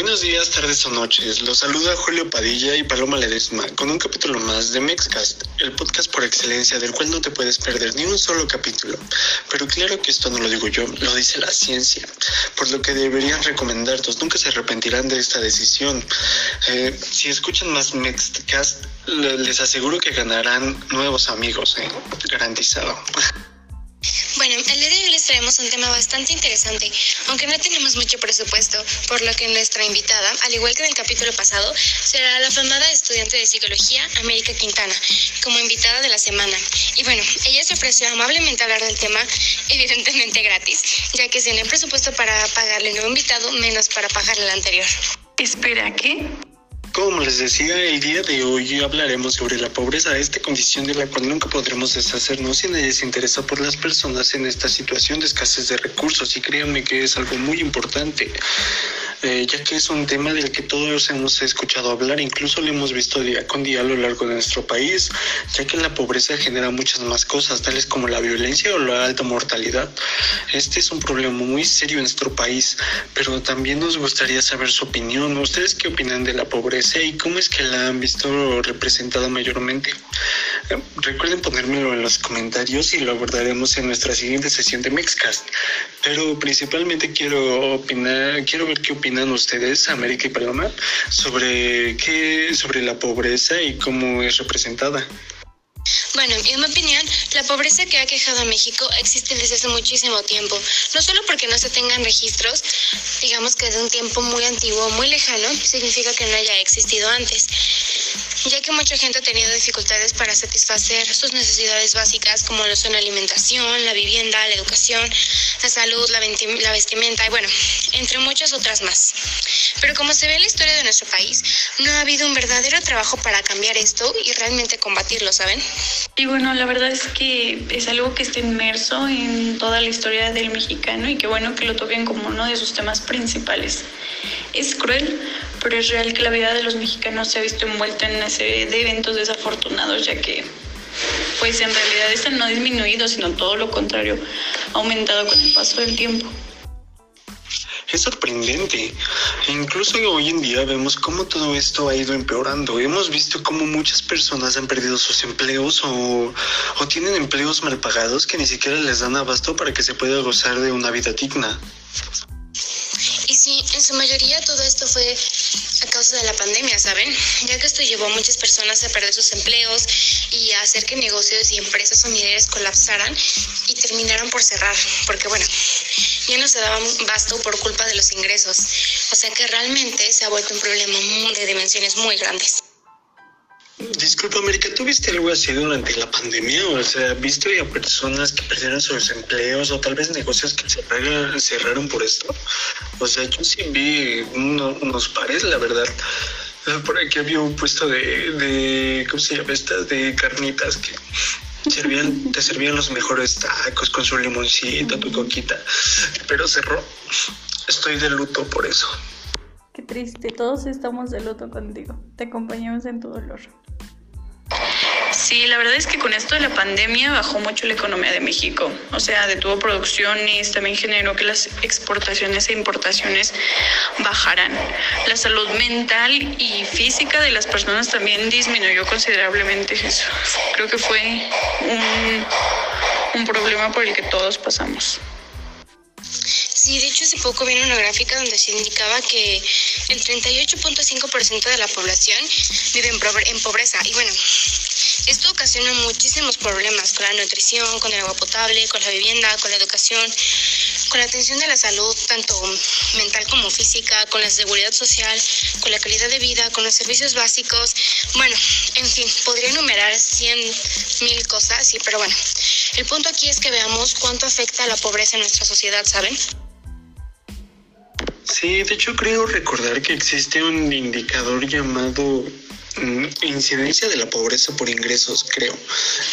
Buenos días, tardes o noches. Los saluda Julio Padilla y Paloma Ledesma con un capítulo más de Mexcast, el podcast por excelencia del cual no te puedes perder ni un solo capítulo. Pero claro que esto no lo digo yo, lo dice la ciencia, por lo que deberían recomendarnos. Nunca se arrepentirán de esta decisión. Eh, si escuchan más Mexcast, les aseguro que ganarán nuevos amigos, eh, garantizado. Bueno, el día de hoy les traemos un tema bastante interesante, aunque no tenemos mucho presupuesto, por lo que nuestra invitada, al igual que en el capítulo pasado, será la afamada estudiante de psicología América Quintana, como invitada de la semana. Y bueno, ella se ofreció amablemente a hablar del tema, evidentemente gratis, ya que sin el presupuesto para pagarle un nuevo invitado, menos para pagarle el anterior. Espera, ¿qué? Como les decía, el día de hoy hablaremos sobre la pobreza, esta condición de la cual nunca podremos deshacernos si nadie se interesa por las personas en esta situación de escasez de recursos y créanme que es algo muy importante. Eh, ya que es un tema del que todos hemos escuchado hablar, incluso lo hemos visto día con día a lo largo de nuestro país, ya que la pobreza genera muchas más cosas, tales como la violencia o la alta mortalidad. Este es un problema muy serio en nuestro país, pero también nos gustaría saber su opinión. ¿Ustedes qué opinan de la pobreza y cómo es que la han visto representada mayormente? Eh, recuerden ponérmelo en los comentarios y lo abordaremos en nuestra siguiente sesión de Mexcast. Pero principalmente quiero opinar, quiero ver qué opinan opinan ustedes, América y Paloma, sobre qué, sobre la pobreza y cómo es representada? Bueno, en mi opinión, la pobreza que ha quejado a México existe desde hace muchísimo tiempo. No solo porque no se tengan registros, digamos que de un tiempo muy antiguo, muy lejano, significa que no haya existido antes ya que mucha gente ha tenido dificultades para satisfacer sus necesidades básicas como lo son la alimentación, la vivienda, la educación, la salud, la, vestimenta y bueno, entre muchas otras más. Pero como se ve en la historia de nuestro país, no ha habido un verdadero trabajo para cambiar esto y realmente combatirlo, ¿saben? Y bueno, la verdad es que es algo que está inmerso en toda la historia del mexicano y que bueno que lo toquen como uno de sus temas principales. Es cruel, pero es real que la vida de los mexicanos se ha visto envuelta en una serie de eventos desafortunados, ya que pues en realidad este no ha disminuido, sino todo lo contrario, ha aumentado con el paso del tiempo. Es sorprendente. Incluso hoy en día vemos cómo todo esto ha ido empeorando. Hemos visto cómo muchas personas han perdido sus empleos o, o tienen empleos mal pagados que ni siquiera les dan abasto para que se pueda gozar de una vida digna. Y sí, en su mayoría todo esto fue a causa de la pandemia, ¿saben? Ya que esto llevó a muchas personas a perder sus empleos y a hacer que negocios y empresas familiares colapsaran y terminaran por cerrar, porque bueno, ya no se daban basto por culpa de los ingresos. O sea que realmente se ha vuelto un problema de dimensiones muy grandes. Disculpa, América, ¿tú viste algo así durante la pandemia? O sea, ¿viste a personas que perdieron sus empleos o tal vez negocios que cerraron, cerraron por esto? O sea, yo sí vi unos pares, la verdad. Por aquí había un puesto de, de ¿cómo se llama esta? De carnitas que servían, te servían los mejores tacos con su limoncito, tu coquita, pero cerró. Estoy de luto por eso. Qué triste, todos estamos de luto contigo. Te acompañamos en tu dolor. Sí, la verdad es que con esto de la pandemia bajó mucho la economía de México. O sea, detuvo producciones, también generó que las exportaciones e importaciones bajaran. La salud mental y física de las personas también disminuyó considerablemente. Creo que fue un, un problema por el que todos pasamos. Sí, de hecho hace poco vi una gráfica donde se indicaba que el 38.5% de la población vive en pobreza. Y bueno, esto ocasiona muchísimos problemas con la nutrición, con el agua potable, con la vivienda, con la educación, con la atención de la salud, tanto mental como física, con la seguridad social, con la calidad de vida, con los servicios básicos. Bueno, en fin, podría enumerar 100 mil cosas, sí, pero bueno, el punto aquí es que veamos cuánto afecta la pobreza en nuestra sociedad, ¿saben? Sí, de hecho creo recordar que existe un indicador llamado mm, incidencia de la pobreza por ingresos, creo.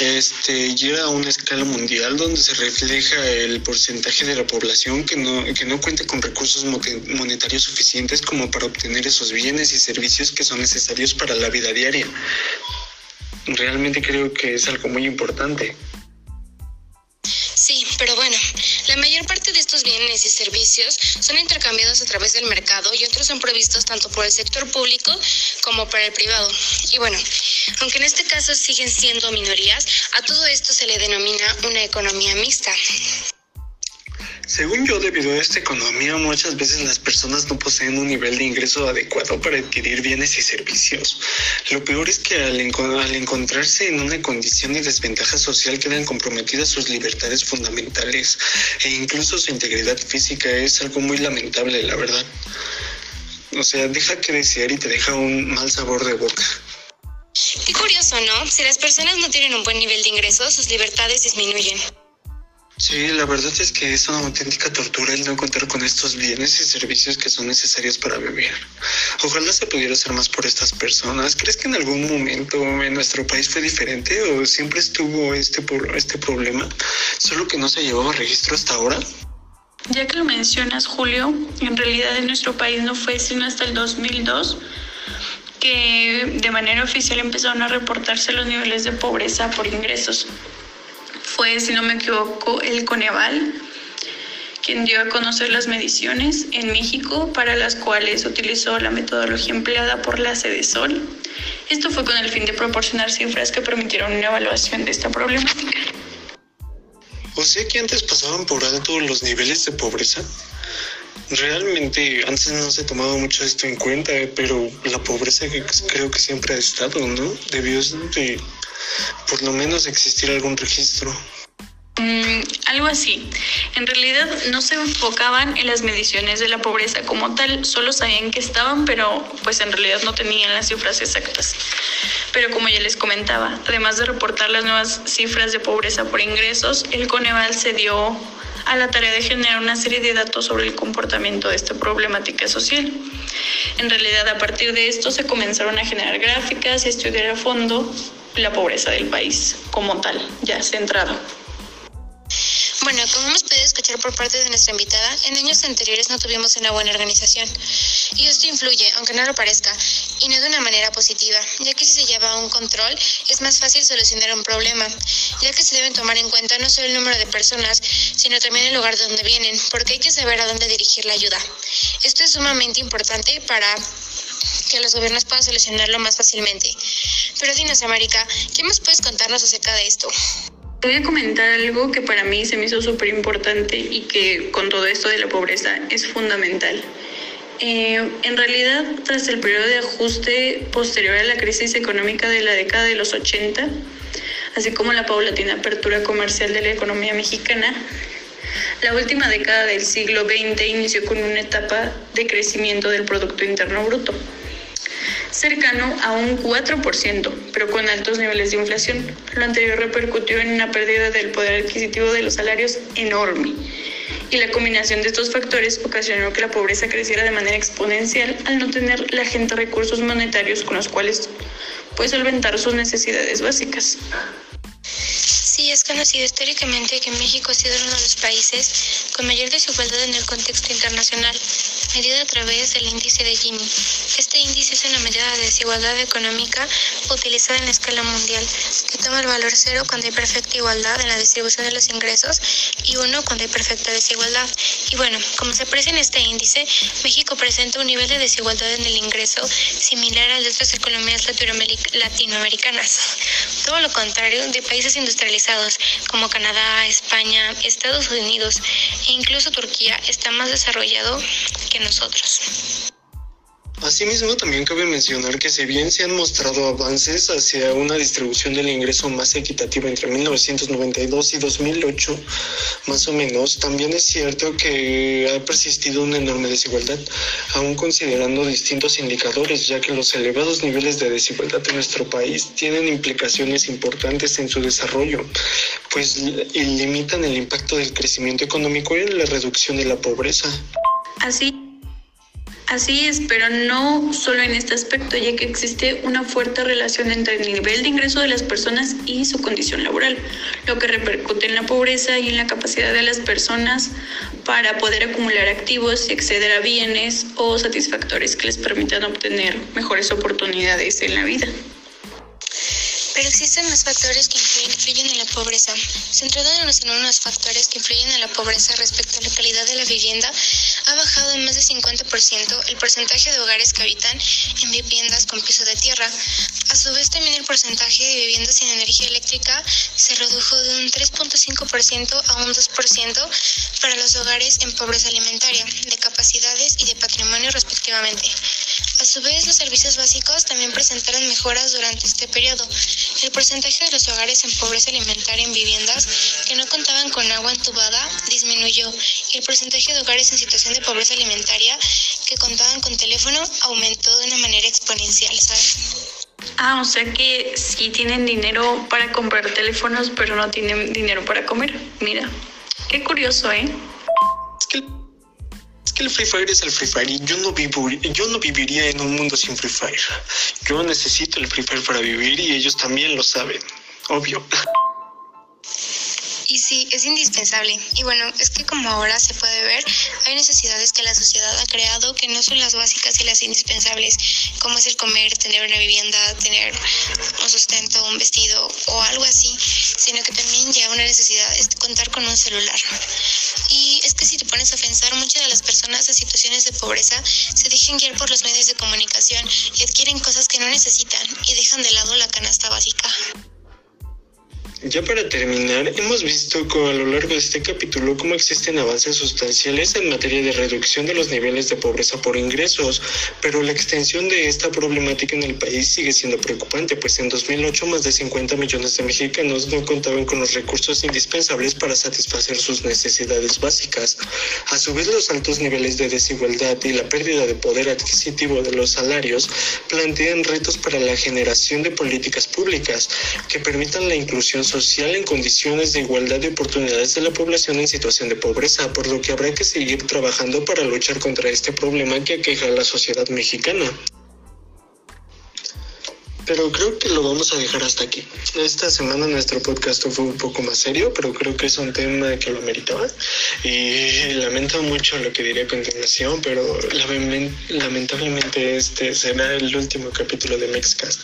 Este llega a una escala mundial donde se refleja el porcentaje de la población que no, que no cuenta con recursos monetarios suficientes como para obtener esos bienes y servicios que son necesarios para la vida diaria. Realmente creo que es algo muy importante. Sí, pero bueno, la mayor parte de estos bienes y servicios son intercambiados a través del mercado y otros son provistos tanto por el sector público como por el privado. Y bueno, aunque en este caso siguen siendo minorías, a todo esto se le denomina una economía mixta. Según yo, debido a esta economía, muchas veces las personas no poseen un nivel de ingreso adecuado para adquirir bienes y servicios. Lo peor es que al, encontrarse en una condición de desventaja social quedan comprometidas sus libertades fundamentales e incluso su integridad física. Es algo muy lamentable, la verdad. O sea, deja que desear y te deja un mal sabor de boca. Qué curioso, ¿no? Si las personas no tienen un buen nivel de ingresos, sus libertades disminuyen. Sí, la verdad es que es una auténtica tortura el no contar con estos bienes y servicios que son necesarios para vivir. Ojalá se pudiera hacer más por estas personas. ¿Crees que en algún momento en nuestro país fue diferente o siempre estuvo este, este problema, solo que no se llevaba registro hasta ahora? Ya que lo mencionas, Julio, en realidad en nuestro país no fue sino hasta el 2002 que de manera oficial empezaron a reportarse los niveles de pobreza por ingresos fue, si no me equivoco, el Coneval, quien dio a conocer las mediciones en México para las cuales utilizó la metodología empleada por la Sol. Esto fue con el fin de proporcionar cifras que permitieron una evaluación de esta problemática. O sea que antes pasaban por alto los niveles de pobreza. Realmente antes no se tomaba mucho esto en cuenta, pero la pobreza creo que siempre ha estado, ¿no? Debió de por lo menos existir algún registro. Mm, algo así. En realidad no se enfocaban en las mediciones de la pobreza como tal, solo sabían que estaban, pero pues en realidad no tenían las cifras exactas. Pero como ya les comentaba, además de reportar las nuevas cifras de pobreza por ingresos, el Coneval se dio a la tarea de generar una serie de datos sobre el comportamiento de esta problemática social. En realidad, a partir de esto se comenzaron a generar gráficas y estudiar a fondo la pobreza del país como tal, ya centrado. Bueno, como hemos podido escuchar por parte de nuestra invitada, en años anteriores no tuvimos una buena organización. Y esto influye, aunque no lo parezca, y no de una manera positiva, ya que si se lleva un control es más fácil solucionar un problema, ya que se deben tomar en cuenta no solo el número de personas, sino también el lugar de donde vienen, porque hay que saber a dónde dirigir la ayuda. Esto es sumamente importante para que los gobiernos puedan solucionarlo más fácilmente. Pero dinos, América, ¿qué más puedes contarnos acerca de esto? Voy a comentar algo que para mí se me hizo súper importante y que con todo esto de la pobreza es fundamental. Eh, en realidad, tras el periodo de ajuste posterior a la crisis económica de la década de los 80, así como la paulatina apertura comercial de la economía mexicana, la última década del siglo XX inició con una etapa de crecimiento del Producto Interno Bruto cercano a un 4%, pero con altos niveles de inflación. Lo anterior repercutió en una pérdida del poder adquisitivo de los salarios enorme. Y la combinación de estos factores ocasionó que la pobreza creciera de manera exponencial al no tener la gente recursos monetarios con los cuales puede solventar sus necesidades básicas. Sí, es conocido históricamente que México ha sido uno de los países con mayor desigualdad en el contexto internacional, medida a través del índice de Gini. Este índice es una medida de desigualdad económica utilizada en la escala mundial, que toma el valor cero cuando hay perfecta igualdad en la distribución de los ingresos y uno cuando hay perfecta desigualdad. Y bueno, como se aprecia en este índice, México presenta un nivel de desigualdad en el ingreso similar al de otras economías latinoamericanas. Todo lo contrario de países industrializados como Canadá, España, Estados Unidos e incluso Turquía está más desarrollado que nosotros. Asimismo, también cabe mencionar que si bien se han mostrado avances hacia una distribución del ingreso más equitativa entre 1992 y 2008, más o menos, también es cierto que ha persistido una enorme desigualdad, aún considerando distintos indicadores, ya que los elevados niveles de desigualdad en nuestro país tienen implicaciones importantes en su desarrollo, pues limitan el impacto del crecimiento económico y la reducción de la pobreza. Así Así es, pero no solo en este aspecto, ya que existe una fuerte relación entre el nivel de ingreso de las personas y su condición laboral, lo que repercute en la pobreza y en la capacidad de las personas para poder acumular activos y acceder a bienes o satisfactores que les permitan obtener mejores oportunidades en la vida. Pero existen más factores que influyen en la pobreza. Centrándonos en unos factores que influyen en la pobreza respecto a la calidad de la vivienda, ha bajado en más de 50% el porcentaje de hogares que habitan en viviendas con piso de tierra. A su vez, también el porcentaje de viviendas sin energía eléctrica se redujo de un 3.5% a un 2% para los hogares en pobreza alimentaria, de capacidades y de patrimonio respectivamente. A su vez, los servicios básicos también presentaron mejoras durante este periodo. El porcentaje de los hogares en pobreza alimentaria en viviendas que no contaban con agua entubada disminuyó y el porcentaje de hogares en situación de pobreza alimentaria que contaban con teléfono aumentó de una manera exponencial, ¿sabes? Ah, o sea que sí tienen dinero para comprar teléfonos, pero no tienen dinero para comer. Mira, qué curioso, ¿eh? El Free Fire es el Free Fire y yo no, yo no viviría en un mundo sin Free Fire. Yo necesito el Free Fire para vivir y ellos también lo saben, obvio. Y sí, es indispensable. Y bueno, es que como ahora se puede ver, hay necesidades que la sociedad ha creado que no son las básicas y las indispensables, como es el comer, tener una vivienda, tener un sustento, un vestido o algo así, sino que también ya una necesidad es contar con un celular. Y es que si te pones a pensar, muchas de las personas en situaciones de pobreza se dejan guiar por los medios de comunicación y adquieren cosas que no necesitan y dejan de lado la canasta básica. Ya para terminar, hemos visto a lo largo de este capítulo cómo existen avances sustanciales en materia de reducción de los niveles de pobreza por ingresos, pero la extensión de esta problemática en el país sigue siendo preocupante, pues en 2008 más de 50 millones de mexicanos no contaban con los recursos indispensables para satisfacer sus necesidades básicas. A su vez, los altos niveles de desigualdad y la pérdida de poder adquisitivo de los salarios plantean retos para la generación de políticas públicas que permitan la inclusión social en condiciones de igualdad de oportunidades de la población en situación de pobreza, por lo que habrá que seguir trabajando para luchar contra este problema que aqueja a la sociedad mexicana. Pero creo que lo vamos a dejar hasta aquí. Esta semana nuestro podcast fue un poco más serio, pero creo que es un tema que lo meritaba. Y lamento mucho lo que diré a continuación, pero lamentablemente este será el último capítulo de Mexcast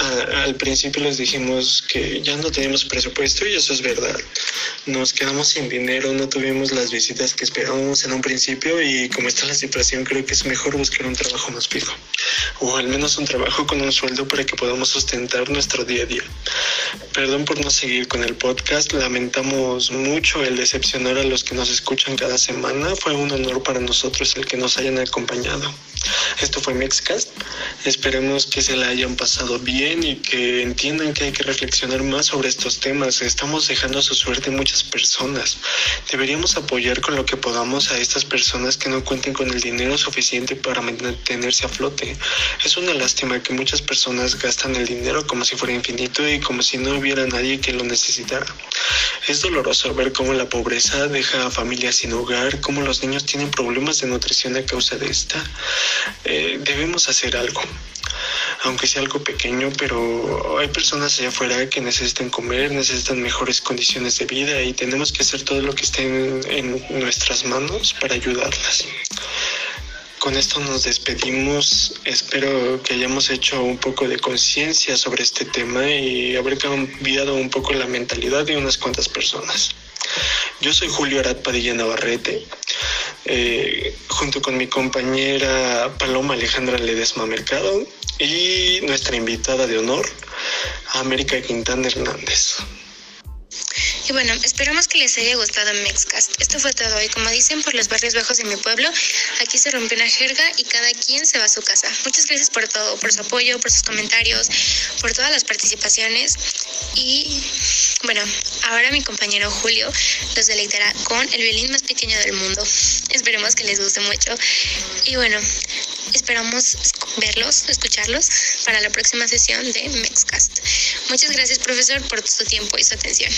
al principio les dijimos que ya no teníamos presupuesto y eso es verdad. Nos quedamos sin dinero, no tuvimos las visitas que esperábamos en un principio y como está la situación creo que es mejor buscar un trabajo más fijo o al menos un trabajo con un sueldo para que podamos sustentar nuestro día a día. Perdón por no seguir con el podcast, lamentamos mucho el decepcionar a los que nos escuchan cada semana, fue un honor para nosotros el que nos hayan acompañado. Esto fue Mexcast. Esperemos que se la hayan pasado bien y que entiendan que hay que reflexionar más sobre estos temas. Estamos dejando a su suerte muchas personas. Deberíamos apoyar con lo que podamos a estas personas que no cuenten con el dinero suficiente para mantenerse a flote. Es una lástima que muchas personas gastan el dinero como si fuera infinito y como si no hubiera nadie que lo necesitara. Es doloroso ver cómo la pobreza deja a familias sin hogar, cómo los niños tienen problemas de nutrición a causa de esta. Eh, debemos hacer algo, aunque sea algo pequeño, pero hay personas allá afuera que necesitan comer, necesitan mejores condiciones de vida y tenemos que hacer todo lo que esté en, nuestras manos para ayudarlas. Con esto nos despedimos. Espero que hayamos hecho un poco de conciencia sobre este tema y haber cambiado un poco la mentalidad de unas cuantas personas. Yo soy Julio Arad Padilla Navarrete. Eh, junto con mi compañera Paloma Alejandra Ledesma Mercado y nuestra invitada de honor, América Quintana Hernández. Y bueno, esperamos que les haya gustado Mexcast. Esto fue todo hoy. Como dicen, por los barrios bajos de mi pueblo, aquí se rompe una jerga y cada quien se va a su casa. Muchas gracias por todo, por su apoyo, por sus comentarios, por todas las participaciones. Y bueno, ahora mi compañero Julio los deleitará con el violín más pequeño del mundo. Esperemos que les guste mucho. Y bueno, esperamos verlos, escucharlos para la próxima sesión de Mexcast. Muchas gracias, profesor, por su tiempo y su atención.